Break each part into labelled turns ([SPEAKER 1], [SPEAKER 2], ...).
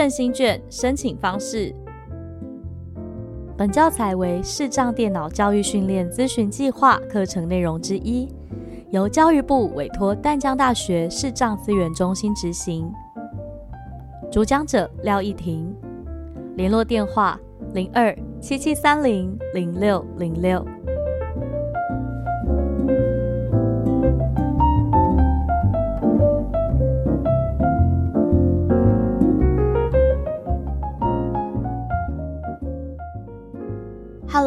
[SPEAKER 1] 振兴券申请方式。本教材为视障电脑教育训练咨询计划课程内容之一，由教育部委托淡江大学视障资源中心执行。主讲者廖逸婷，联络电话零二七七三零零六零六。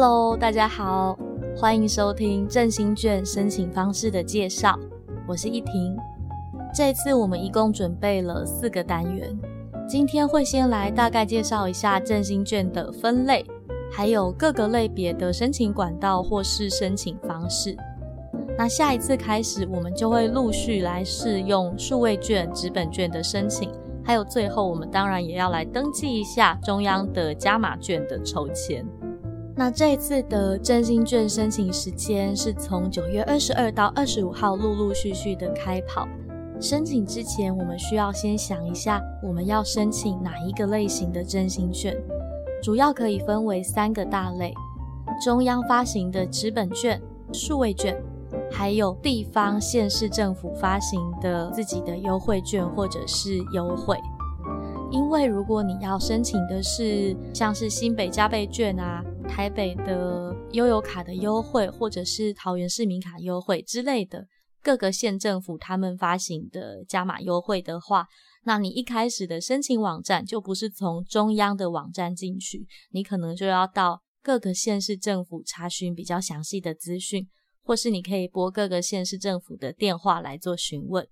[SPEAKER 1] Hello，大家好，欢迎收听振兴券申请方式的介绍。我是依婷。这次我们一共准备了四个单元，今天会先来大概介绍一下振兴券的分类，还有各个类别的申请管道或是申请方式。那下一次开始，我们就会陆续来试用数位券、纸本券的申请，还有最后我们当然也要来登记一下中央的加码券的抽签。那这一次的振兴券申请时间是从九月二十二到二十五号，陆陆续续的开跑。申请之前，我们需要先想一下，我们要申请哪一个类型的振兴券。主要可以分为三个大类：中央发行的纸本券、数位券，还有地方县市政府发行的自己的优惠券或者是优惠。因为如果你要申请的是像是新北加倍券啊。台北的悠游卡的优惠，或者是桃园市民卡优惠之类的，各个县政府他们发行的加码优惠的话，那你一开始的申请网站就不是从中央的网站进去，你可能就要到各个县市政府查询比较详细的资讯，或是你可以拨各个县市政府的电话来做询问。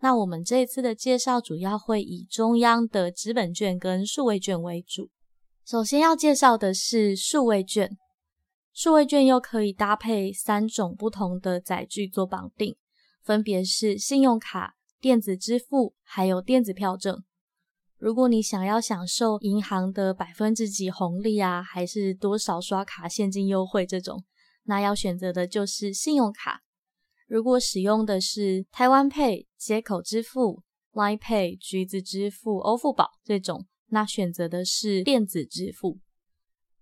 [SPEAKER 1] 那我们这一次的介绍主要会以中央的纸本券跟数位券为主。首先要介绍的是数位券，数位券又可以搭配三种不同的载具做绑定，分别是信用卡、电子支付还有电子票证。如果你想要享受银行的百分之几红利啊，还是多少刷卡现金优惠这种，那要选择的就是信用卡。如果使用的是台湾 Pay、接口支付、Line Pay、橘子支付、欧付宝这种。那选择的是电子支付，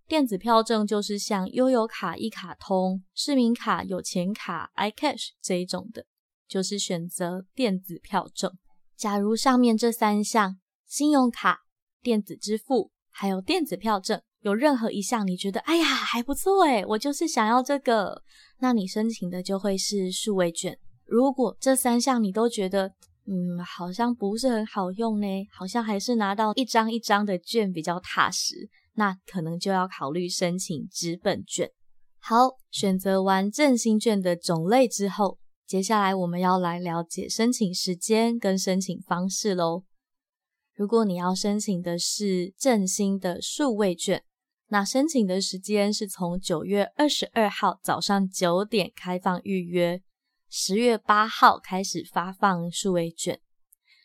[SPEAKER 1] 电子票证就是像悠游卡、一卡通、市民卡、有钱卡、iCash 这一种的，就是选择电子票证。假如上面这三项信用卡、电子支付还有电子票证有任何一项你觉得哎呀还不错诶，我就是想要这个，那你申请的就会是数位券。如果这三项你都觉得，嗯，好像不是很好用呢，好像还是拿到一张一张的券比较踏实。那可能就要考虑申请纸本券。好，选择完振兴券的种类之后，接下来我们要来了解申请时间跟申请方式喽。如果你要申请的是振兴的数位券，那申请的时间是从九月二十二号早上九点开放预约。十月八号开始发放数位券，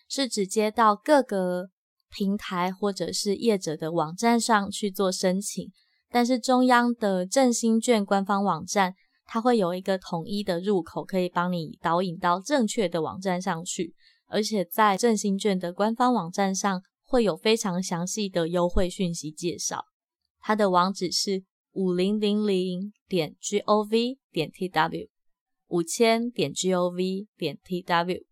[SPEAKER 1] 是直接到各个平台或者是业者的网站上去做申请。但是中央的振兴券官方网站，它会有一个统一的入口，可以帮你导引到正确的网站上去。而且在振兴券的官方网站上，会有非常详细的优惠讯息介绍。它的网址是五零零零点 g o v 点 t w。五千点 g o v 点 t w，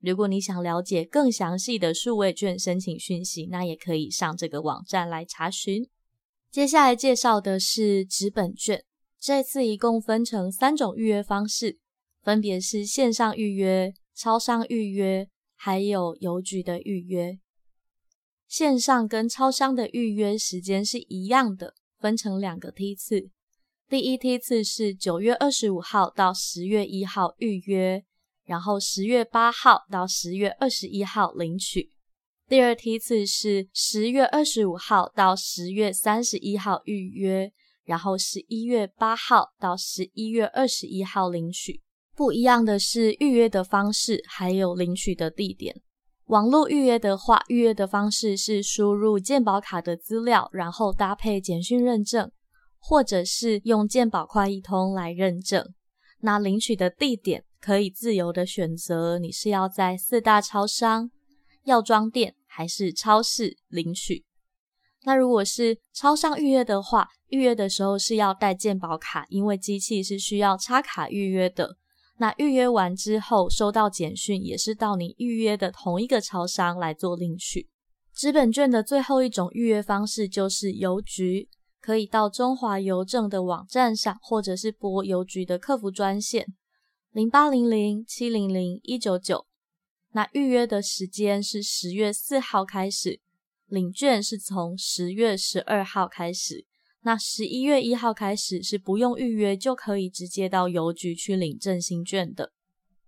[SPEAKER 1] 如果你想了解更详细的数位券申请讯息，那也可以上这个网站来查询。接下来介绍的是纸本券，这次一共分成三种预约方式，分别是线上预约、超商预约，还有邮局的预约。线上跟超商的预约时间是一样的，分成两个梯次。第一梯次是九月二十五号到十月一号预约，然后十月八号到十月二十一号领取。第二梯次是十月二十五号到十月三十一号预约，然后十一月八号到十一月二十一号领取。不一样的是预约的方式，还有领取的地点。网络预约的话，预约的方式是输入健保卡的资料，然后搭配简讯认证。或者是用健保快一通来认证，那领取的地点可以自由的选择，你是要在四大超商、药妆店，还是超市领取？那如果是超商预约的话，预约的时候是要带健保卡，因为机器是需要插卡预约的。那预约完之后收到简讯，也是到你预约的同一个超商来做领取。纸本券的最后一种预约方式就是邮局，可以到中华邮政的网站上，或者是拨邮局的客服专线零八零零七零零一九九。那预约的时间是十月四号开始。领券是从十月十二号开始，那十一月一号开始是不用预约就可以直接到邮局去领振兴券的。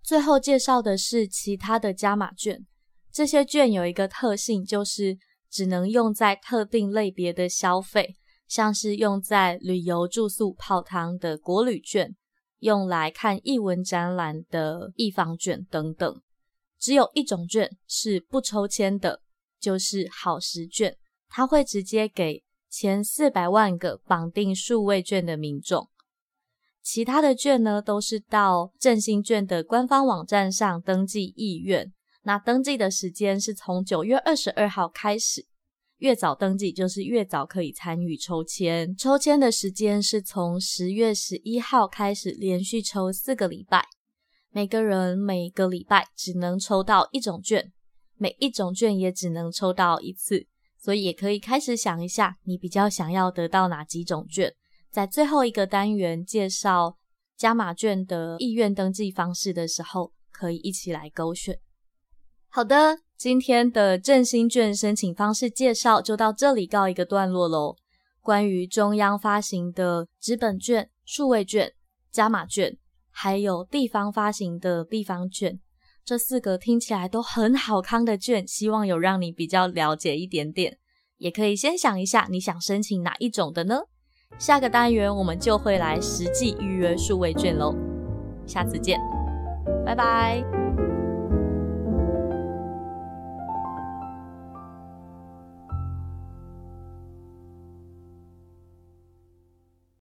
[SPEAKER 1] 最后介绍的是其他的加码券，这些券有一个特性，就是只能用在特定类别的消费，像是用在旅游住宿泡汤的国旅券，用来看艺文展览的艺方券等等。只有一种券是不抽签的。就是好时券，它会直接给前四百万个绑定数位券的民众。其他的券呢，都是到振兴券的官方网站上登记意愿。那登记的时间是从九月二十二号开始，越早登记就是越早可以参与抽签。抽签的时间是从十月十一号开始，连续抽四个礼拜，每个人每个礼拜只能抽到一种券。每一种券也只能抽到一次，所以也可以开始想一下，你比较想要得到哪几种券。在最后一个单元介绍加码券的意愿登记方式的时候，可以一起来勾选。好的，今天的振兴券申请方式介绍就到这里告一个段落喽。关于中央发行的纸本券、数位券、加码券，还有地方发行的地方券。这四个听起来都很好康的券，希望有让你比较了解一点点。也可以先想一下，你想申请哪一种的呢？下个单元我们就会来实际预约数位券喽。下次见，拜拜。